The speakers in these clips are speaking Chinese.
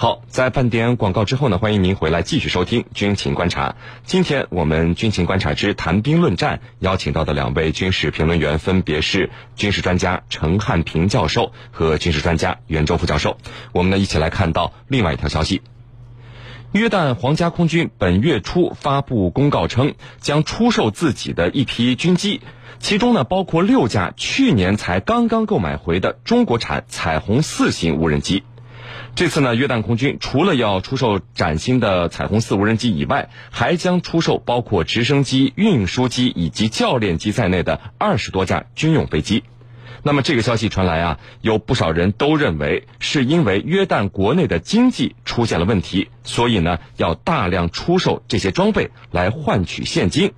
好，在半点广告之后呢，欢迎您回来继续收听军情观察。今天我们军情观察之谈兵论战邀请到的两位军事评论员分别是军事专家陈汉平教授和军事专家袁周副教授。我们呢一起来看到另外一条消息：约旦皇家空军本月初发布公告称，将出售自己的一批军机，其中呢包括六架去年才刚刚购买回的中国产彩虹四型无人机。这次呢，约旦空军除了要出售崭新的彩虹四无人机以外，还将出售包括直升机、运输机以及教练机在内的二十多架军用飞机。那么这个消息传来啊，有不少人都认为是因为约旦国内的经济出现了问题，所以呢要大量出售这些装备来换取现金。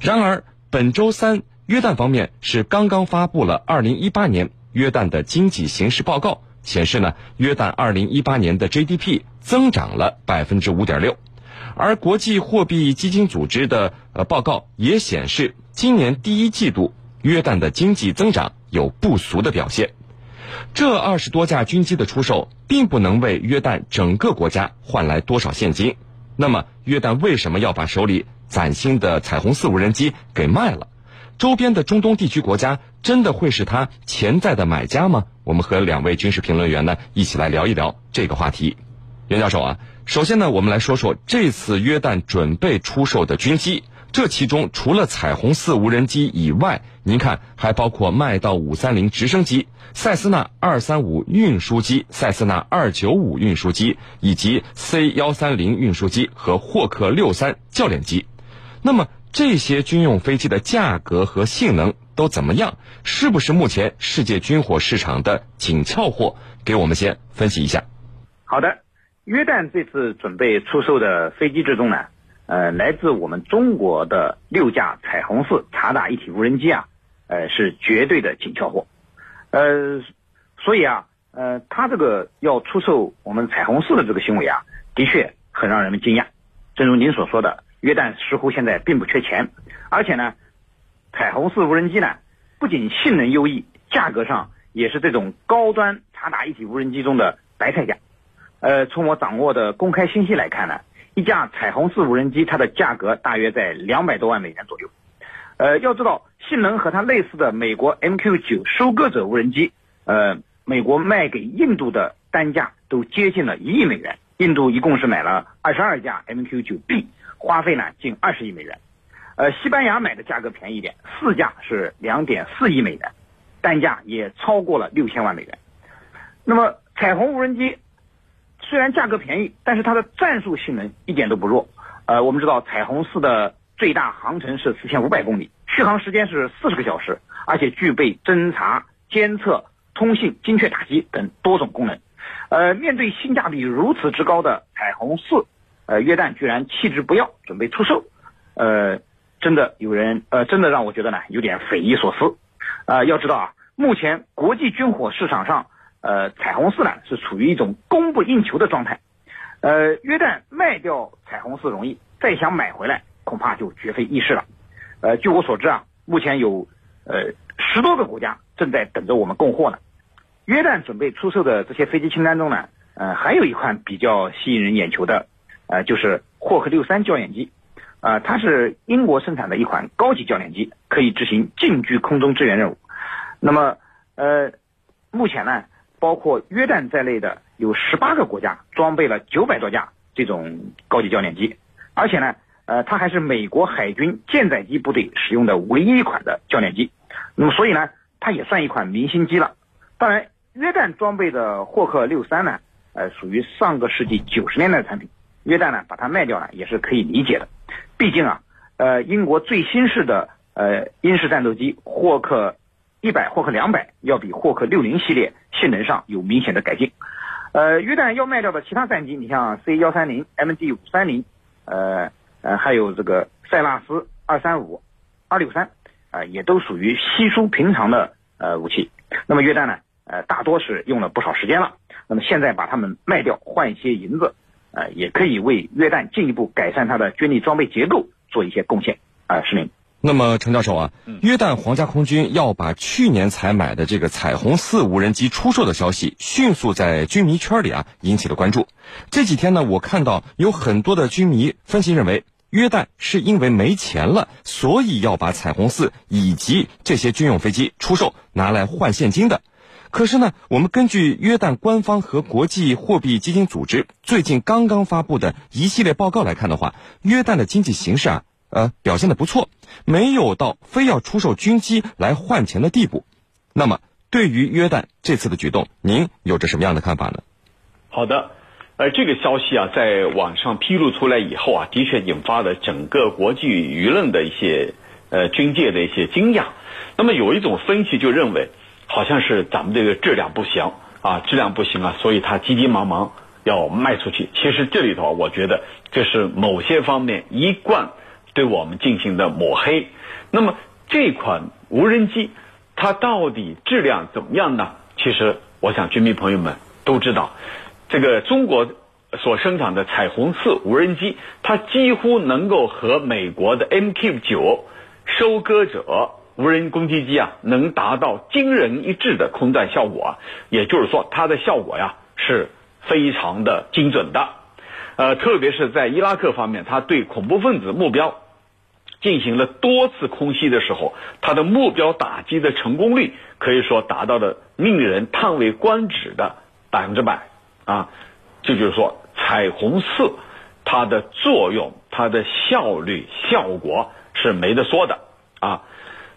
然而本周三，约旦方面是刚刚发布了二零一八年约旦的经济形势报告。显示呢，约旦二零一八年的 GDP 增长了百分之五点六，而国际货币基金组织的呃报告也显示，今年第一季度约旦的经济增长有不俗的表现。这二十多架军机的出售，并不能为约旦整个国家换来多少现金。那么，约旦为什么要把手里崭新的彩虹四无人机给卖了？周边的中东地区国家真的会是他潜在的买家吗？我们和两位军事评论员呢一起来聊一聊这个话题。袁教授啊，首先呢，我们来说说这次约旦准备出售的军机。这其中除了彩虹四无人机以外，您看还包括麦道五三零直升机、塞斯纳二三五运输机、塞斯纳二九五运输机以及 C 幺三零运输机和霍克六三教练机。那么。这些军用飞机的价格和性能都怎么样？是不是目前世界军火市场的紧俏货？给我们先分析一下。好的，约旦这次准备出售的飞机之中呢，呃，来自我们中国的六架彩虹四察打一体无人机啊，呃，是绝对的紧俏货。呃，所以啊，呃，他这个要出售我们彩虹四的这个行为啊，的确很让人们惊讶。正如您所说的。约旦似乎现在并不缺钱，而且呢，彩虹四无人机呢，不仅性能优异，价格上也是这种高端察打一体无人机中的白菜价。呃，从我掌握的公开信息来看呢，一架彩虹四无人机它的价格大约在两百多万美元左右。呃，要知道性能和它类似的美国 MQ 九收割者无人机，呃，美国卖给印度的单价都接近了一亿美元，印度一共是买了二十二架 MQ 九 B。花费呢近二十亿美元，呃，西班牙买的价格便宜一点，四架是两点四亿美元，单价也超过了六千万美元。那么彩虹无人机虽然价格便宜，但是它的战术性能一点都不弱。呃，我们知道彩虹四的最大航程是四千五百公里，续航时间是四十个小时，而且具备侦察、监测、通信、精确打击等多种功能。呃，面对性价比如此之高的彩虹四。呃，约旦居然弃之不要，准备出售，呃，真的有人，呃，真的让我觉得呢，有点匪夷所思。呃，要知道啊，目前国际军火市场上，呃，彩虹四呢是处于一种供不应求的状态。呃，约旦卖掉彩虹四容易，再想买回来恐怕就绝非易事了。呃，据我所知啊，目前有呃十多个国家正在等着我们供货呢。约旦准备出售的这些飞机清单中呢，呃，还有一款比较吸引人眼球的。呃，就是霍克六三教练机，啊，它是英国生产的一款高级教练机，可以执行近距空中支援任务。那么，呃，目前呢，包括约旦在内的有十八个国家装备了九百多架这种高级教练机，而且呢，呃，它还是美国海军舰载机部队使用的唯一一款的教练机。那么，所以呢，它也算一款明星机了。当然，约旦装备的霍克六三呢，呃，属于上个世纪九十年代的产品。约旦呢，把它卖掉呢，也是可以理解的。毕竟啊，呃，英国最新式的呃英式战斗机霍克一百、霍克两百要比霍克六零系列性能上有明显的改进。呃，约旦要卖掉的其他战机，你像 C 幺三零、MD 五三零，呃呃，还有这个塞纳斯二三五、二六三，啊，也都属于稀疏平常的呃武器。那么约旦呢，呃，大多是用了不少时间了。那么现在把它们卖掉，换一些银子。呃，也可以为约旦进一步改善它的军力装备结构做一些贡献。啊，是您。那么，陈教授啊，约旦皇家空军要把去年才买的这个彩虹四无人机出售的消息，迅速在军迷圈里啊引起了关注。这几天呢，我看到有很多的军迷分析认为，约旦是因为没钱了，所以要把彩虹四以及这些军用飞机出售，拿来换现金的。可是呢，我们根据约旦官方和国际货币基金组织最近刚刚发布的一系列报告来看的话，约旦的经济形势啊。呃，表现的不错，没有到非要出售军机来换钱的地步。那么，对于约旦这次的举动，您有着什么样的看法呢？好的，呃，这个消息啊，在网上披露出来以后啊，的确引发了整个国际舆论的一些呃军界的一些惊讶。那么，有一种分析就认为，好像是咱们这个质量不行啊，质量不行啊，所以他急急忙忙要卖出去。其实这里头，我觉得这是某些方面一贯。对我们进行的抹黑，那么这款无人机它到底质量怎么样呢？其实我想军迷朋友们都知道，这个中国所生产的彩虹四无人机，它几乎能够和美国的 MQ 九收割者无人攻击机啊，能达到惊人一致的空战效果。也就是说，它的效果呀是非常的精准的，呃，特别是在伊拉克方面，它对恐怖分子目标。进行了多次空袭的时候，它的目标打击的成功率可以说达到了令人叹为观止的百分之百啊！这就是说，彩虹四它的作用、它的效率、效果是没得说的啊。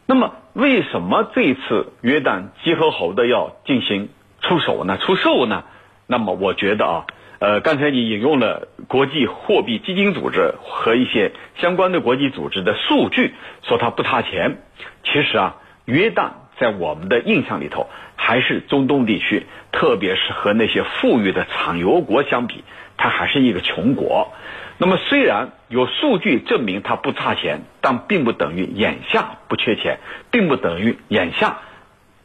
那么，为什么这次约旦集合后的要进行出手呢？出售呢？那么，我觉得啊。呃，刚才你引用了国际货币基金组织和一些相关的国际组织的数据，说它不差钱。其实啊，约旦在我们的印象里头，还是中东地区，特别是和那些富裕的产油国相比，它还是一个穷国。那么，虽然有数据证明它不差钱，但并不等于眼下不缺钱，并不等于眼下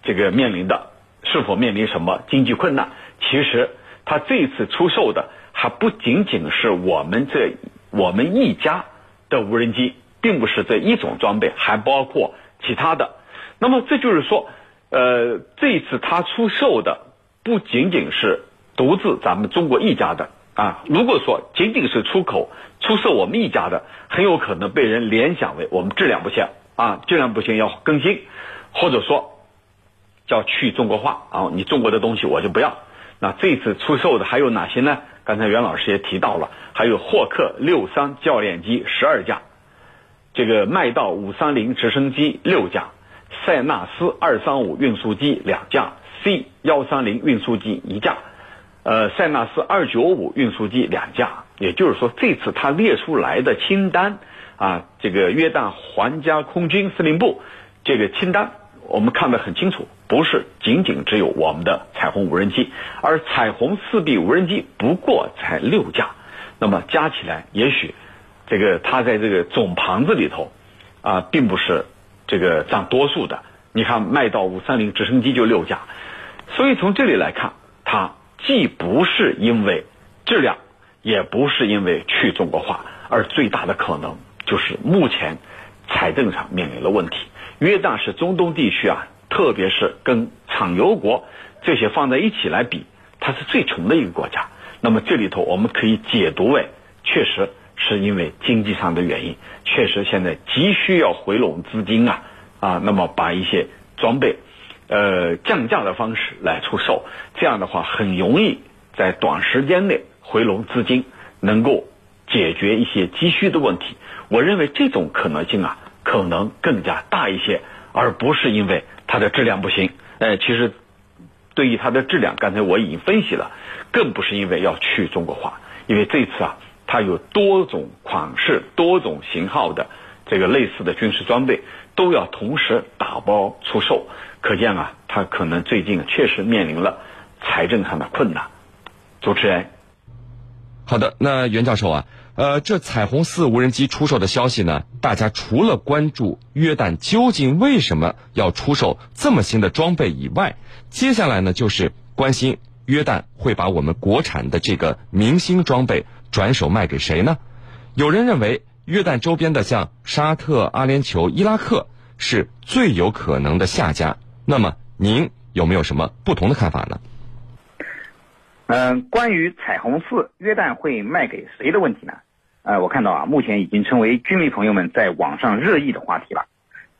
这个面临的是否面临什么经济困难。其实。它这次出售的还不仅仅是我们这我们一家的无人机，并不是这一种装备，还包括其他的。那么这就是说，呃，这次他出售的不仅仅是独自咱们中国一家的啊。如果说仅仅是出口出售我们一家的，很有可能被人联想为我们质量不行啊，质量不行要更新，或者说叫去中国化啊，你中国的东西我就不要。那这次出售的还有哪些呢？刚才袁老师也提到了，还有霍克六三教练机十二架，这个麦道五三零直升机六架，塞纳斯二三五运输机两架，C 幺三零运输机一架，呃，塞纳斯二九五运输机两架。也就是说，这次他列出来的清单啊，这个约旦皇家空军司令部这个清单。我们看得很清楚，不是仅仅只有我们的彩虹无人机，而彩虹四 B 无人机不过才六架，那么加起来，也许这个它在这个总盘子里头啊，并不是这个占多数的。你看，麦道五三零直升机就六架，所以从这里来看，它既不是因为质量，也不是因为去中国化，而最大的可能就是目前财政上面临了问题。约旦是中东地区啊，特别是跟产油国这些放在一起来比，它是最穷的一个国家。那么这里头我们可以解读为，确实是因为经济上的原因，确实现在急需要回笼资金啊啊，那么把一些装备，呃降价的方式来出售，这样的话很容易在短时间内回笼资金，能够解决一些急需的问题。我认为这种可能性啊。可能更加大一些，而不是因为它的质量不行。呃，其实对于它的质量，刚才我已经分析了，更不是因为要去中国化，因为这次啊，它有多种款式、多种型号的这个类似的军事装备都要同时打包出售，可见啊，它可能最近确实面临了财政上的困难。主持人，好的，那袁教授啊。呃，这彩虹四无人机出售的消息呢，大家除了关注约旦究竟为什么要出售这么新的装备以外，接下来呢就是关心约旦会把我们国产的这个明星装备转手卖给谁呢？有人认为约旦周边的像沙特、阿联酋、伊拉克是最有可能的下家。那么您有没有什么不同的看法呢？嗯，关于彩虹四约旦会卖给谁的问题呢？呃，我看到啊，目前已经成为军迷朋友们在网上热议的话题了。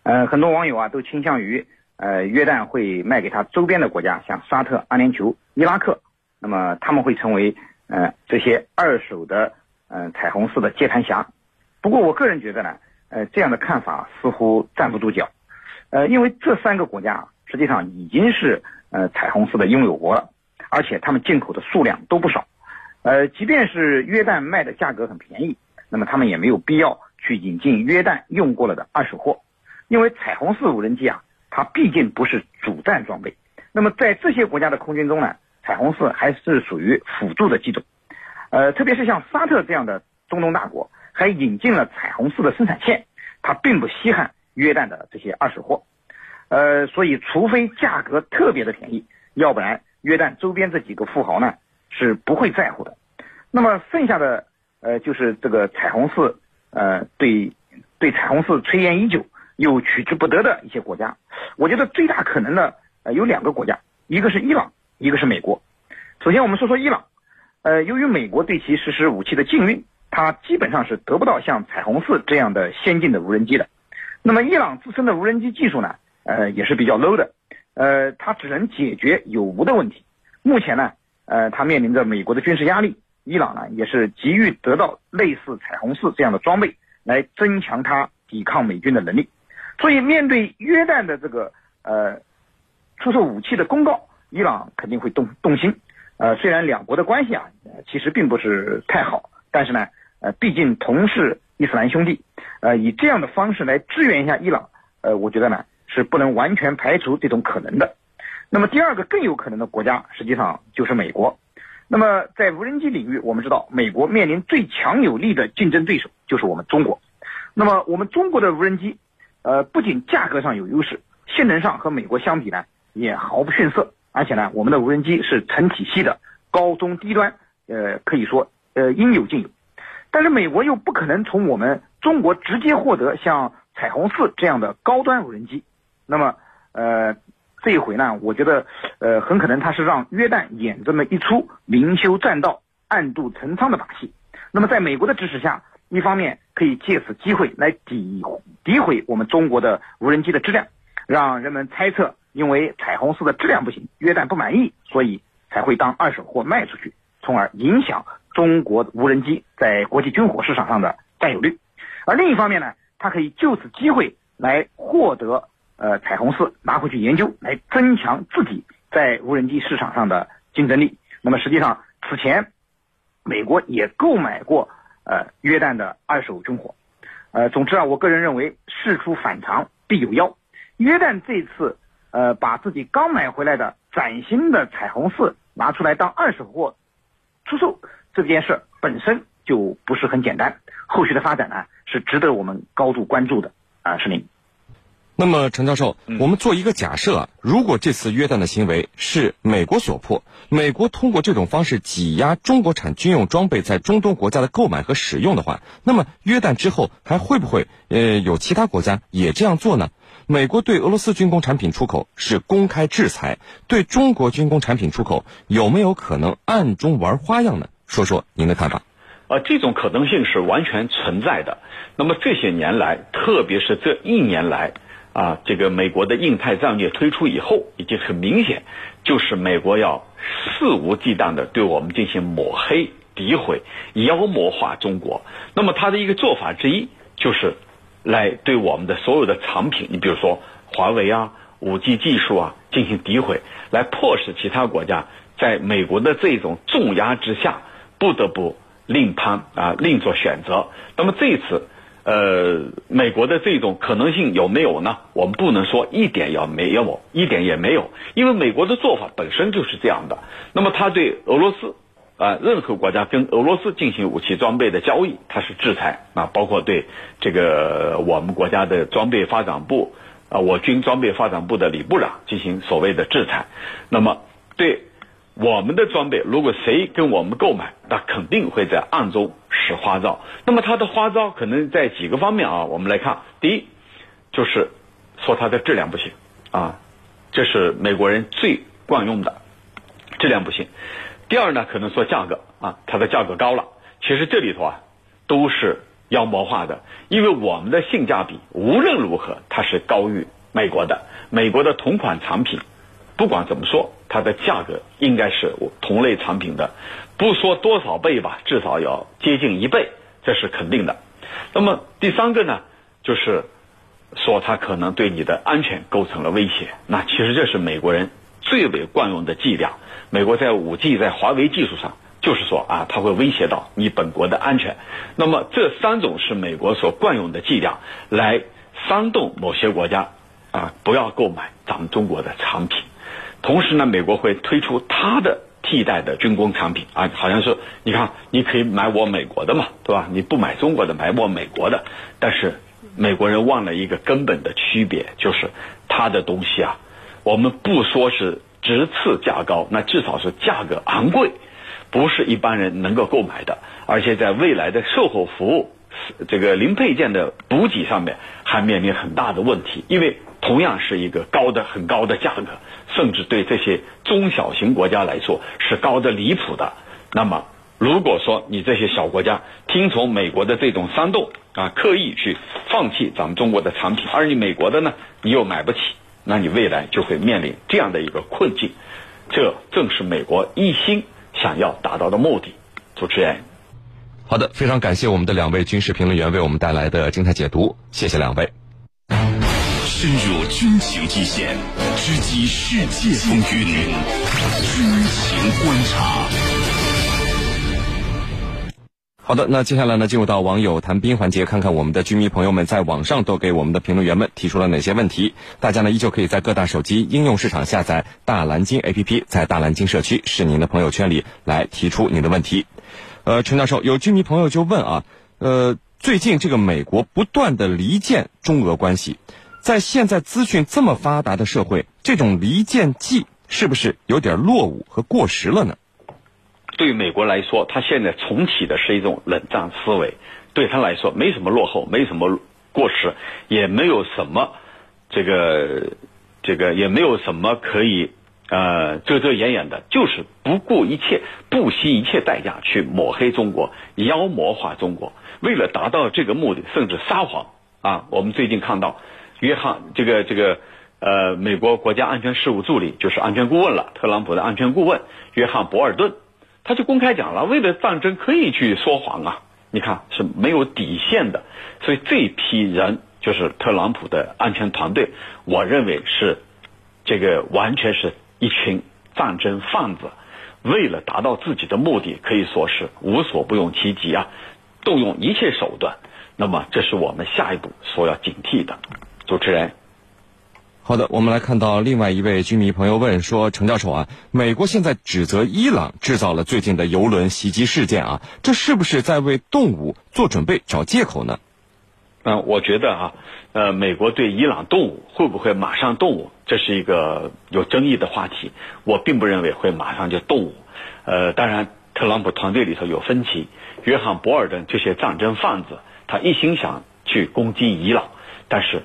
呃，很多网友啊都倾向于呃约旦会卖给他周边的国家，像沙特、阿联酋、伊拉克，那么他们会成为呃这些二手的呃彩虹寺的接盘侠。不过我个人觉得呢，呃这样的看法似乎站不住脚。呃，因为这三个国家实际上已经是呃彩虹寺的拥有国了，而且他们进口的数量都不少。呃，即便是约旦卖的价格很便宜，那么他们也没有必要去引进约旦用过了的二手货，因为彩虹四无人机啊，它毕竟不是主战装备。那么在这些国家的空军中呢，彩虹四还是属于辅助的机种。呃，特别是像沙特这样的中东大国，还引进了彩虹四的生产线，它并不稀罕约旦的这些二手货。呃，所以除非价格特别的便宜，要不然约旦周边这几个富豪呢？是不会在乎的。那么剩下的呃，就是这个彩虹四呃，对对彩虹四垂涎已久又取之不得的一些国家，我觉得最大可能的呃有两个国家，一个是伊朗，一个是美国。首先我们说说伊朗，呃，由于美国对其实施武器的禁运，它基本上是得不到像彩虹四这样的先进的无人机的。那么伊朗自身的无人机技术呢，呃，也是比较 low 的，呃，它只能解决有无的问题。目前呢。呃，他面临着美国的军事压力，伊朗呢也是急于得到类似彩虹四这样的装备，来增强它抵抗美军的能力。所以，面对约旦的这个呃出售武器的公告，伊朗肯定会动动心。呃，虽然两国的关系啊其实并不是太好，但是呢，呃，毕竟同是伊斯兰兄弟，呃，以这样的方式来支援一下伊朗，呃，我觉得呢是不能完全排除这种可能的。那么第二个更有可能的国家，实际上就是美国。那么在无人机领域，我们知道美国面临最强有力的竞争对手就是我们中国。那么我们中国的无人机，呃，不仅价格上有优势，性能上和美国相比呢，也毫不逊色。而且呢，我们的无人机是成体系的，高中低端，呃，可以说呃应有尽有。但是美国又不可能从我们中国直接获得像彩虹四这样的高端无人机。那么，呃。这一回呢，我觉得，呃，很可能他是让约旦演这么一出明修栈道、暗度陈仓的把戏。那么，在美国的支持下，一方面可以借此机会来诋诋毁我们中国的无人机的质量，让人们猜测，因为彩虹四的质量不行，约旦不满意，所以才会当二手货卖出去，从而影响中国无人机在国际军火市场上的占有率。而另一方面呢，他可以就此机会来获得。呃，彩虹四拿回去研究，来增强自己在无人机市场上的竞争力。那么实际上，此前美国也购买过呃约旦的二手军火。呃，总之啊，我个人认为事出反常必有妖。约旦这次呃把自己刚买回来的崭新的彩虹四拿出来当二手货出售，这件事本身就不是很简单。后续的发展呢，是值得我们高度关注的啊，是您。那么，陈教授，我们做一个假设啊，如果这次约旦的行为是美国所迫，美国通过这种方式挤压中国产军用装备在中东国家的购买和使用的话，那么约旦之后还会不会呃有其他国家也这样做呢？美国对俄罗斯军工产品出口是公开制裁，对中国军工产品出口有没有可能暗中玩花样呢？说说您的看法。啊，这种可能性是完全存在的。那么这些年来，特别是这一年来。啊，这个美国的印太战略推出以后，已经很明显，就是美国要肆无忌惮地对我们进行抹黑、诋毁、妖魔化中国。那么，他的一个做法之一，就是来对我们的所有的产品，你比如说华为啊、五 G 技术啊进行诋毁，来迫使其他国家在美国的这种重压之下，不得不另攀啊，另做选择。那么这一次。呃，美国的这种可能性有没有呢？我们不能说一点也没有，一点也没有，因为美国的做法本身就是这样的。那么，他对俄罗斯啊，任何国家跟俄罗斯进行武器装备的交易，它是制裁啊，包括对这个我们国家的装备发展部啊，我军装备发展部的李部长进行所谓的制裁。那么，对我们的装备，如果谁跟我们购买，那肯定会在暗中。使花招。那么他的花招可能在几个方面啊，我们来看，第一就是说它的质量不行啊，这是美国人最惯用的，质量不行。第二呢，可能说价格啊，它的价格高了。其实这里头啊，都是妖魔化的，因为我们的性价比无论如何它是高于美国的，美国的同款产品。不管怎么说，它的价格应该是同类产品的，不说多少倍吧，至少要接近一倍，这是肯定的。那么第三个呢，就是说它可能对你的安全构成了威胁。那其实这是美国人最为惯用的伎俩。美国在五 G 在华为技术上，就是说啊，它会威胁到你本国的安全。那么这三种是美国所惯用的伎俩，来煽动某些国家啊不要购买咱们中国的产品。同时呢，美国会推出它的替代的军工产品啊，好像是你看，你可以买我美国的嘛，对吧？你不买中国的，买我美国的。但是美国人忘了一个根本的区别，就是他的东西啊，我们不说是直次价高，那至少是价格昂贵，不是一般人能够购买的。而且在未来的售后服务、这个零配件的补给上面，还面临很大的问题，因为同样是一个高的很高的价格。甚至对这些中小型国家来说是高的离谱的。那么，如果说你这些小国家听从美国的这种煽动啊，刻意去放弃咱们中国的产品，而你美国的呢，你又买不起，那你未来就会面临这样的一个困境。这正是美国一心想要达到的目的。主持人，好的，非常感谢我们的两位军事评论员为我们带来的精彩解读，谢谢两位。深入军情一线，直击世界风云，军情观察。好的，那接下来呢，进入到网友谈兵环节，看看我们的军迷朋友们在网上都给我们的评论员们提出了哪些问题。大家呢，依旧可以在各大手机应用市场下载大蓝鲸 APP，在大蓝鲸社区是您的朋友圈里来提出您的问题。呃，陈教授，有军迷朋友就问啊，呃，最近这个美国不断的离间中俄关系。在现在资讯这么发达的社会，这种离间计是不是有点落伍和过时了呢？对美国来说，他现在重启的是一种冷战思维，对他来说没什么落后，没什么过时，也没有什么这个这个也没有什么可以呃遮遮掩掩的，就是不顾一切、不惜一切代价去抹黑中国、妖魔化中国。为了达到这个目的，甚至撒谎啊！我们最近看到。约翰，这个这个，呃，美国国家安全事务助理就是安全顾问了，特朗普的安全顾问约翰博尔顿，他就公开讲了，为了战争可以去说谎啊，你看是没有底线的，所以这批人就是特朗普的安全团队，我认为是这个完全是一群战争贩子，为了达到自己的目的，可以说是无所不用其极啊，动用一切手段，那么这是我们下一步所要警惕的。主持人，好的，我们来看到另外一位居民朋友问说：“程教授啊，美国现在指责伊朗制造了最近的游轮袭击事件啊，这是不是在为动武做准备、找借口呢？”嗯，我觉得啊，呃，美国对伊朗动武会不会马上动武，这是一个有争议的话题。我并不认为会马上就动武。呃，当然，特朗普团队里头有分歧。约翰·博尔顿这些战争贩子，他一心想去攻击伊朗，但是。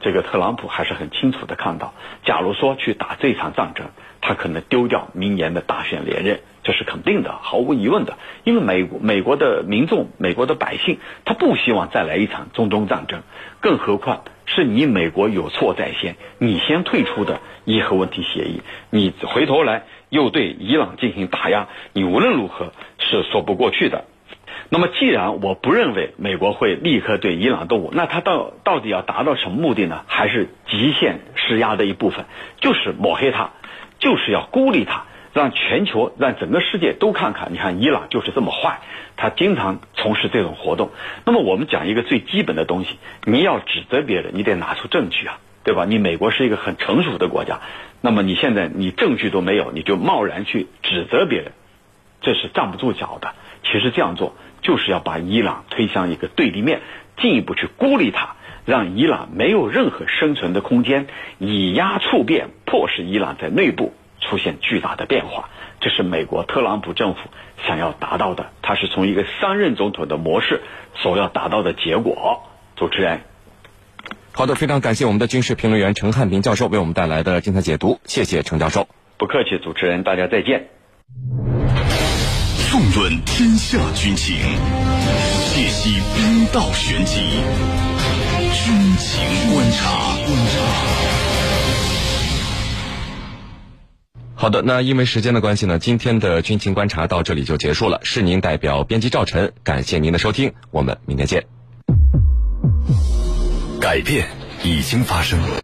这个特朗普还是很清楚的看到，假如说去打这场战争，他可能丢掉明年的大选连任，这是肯定的，毫无疑问的。因为美美国的民众、美国的百姓，他不希望再来一场中东战争，更何况是你美国有错在先，你先退出的伊核问题协议，你回头来又对伊朗进行打压，你无论如何是说不过去的。那么，既然我不认为美国会立刻对伊朗动武，那他到到底要达到什么目的呢？还是极限施压的一部分，就是抹黑他，就是要孤立他，让全球、让整个世界都看看，你看伊朗就是这么坏，他经常从事这种活动。那么，我们讲一个最基本的东西，你要指责别人，你得拿出证据啊，对吧？你美国是一个很成熟的国家，那么你现在你证据都没有，你就贸然去指责别人，这是站不住脚的。其实这样做。就是要把伊朗推向一个对立面，进一步去孤立它，让伊朗没有任何生存的空间，以压促变，迫使伊朗在内部出现巨大的变化。这是美。国特朗普政府想要达到的，它是从一个三任总统的模式所要达到的结果。主持人，好的，非常感谢我们的军事评论员陈汉平教授为我们带来的精彩解读，谢谢陈教授。不客气，主持人，大家再见。纵论天下军情，解析兵道玄机，军情观察。好的，那因为时间的关系呢，今天的军情观察到这里就结束了。是您代表编辑赵晨，感谢您的收听，我们明天见。改变已经发生。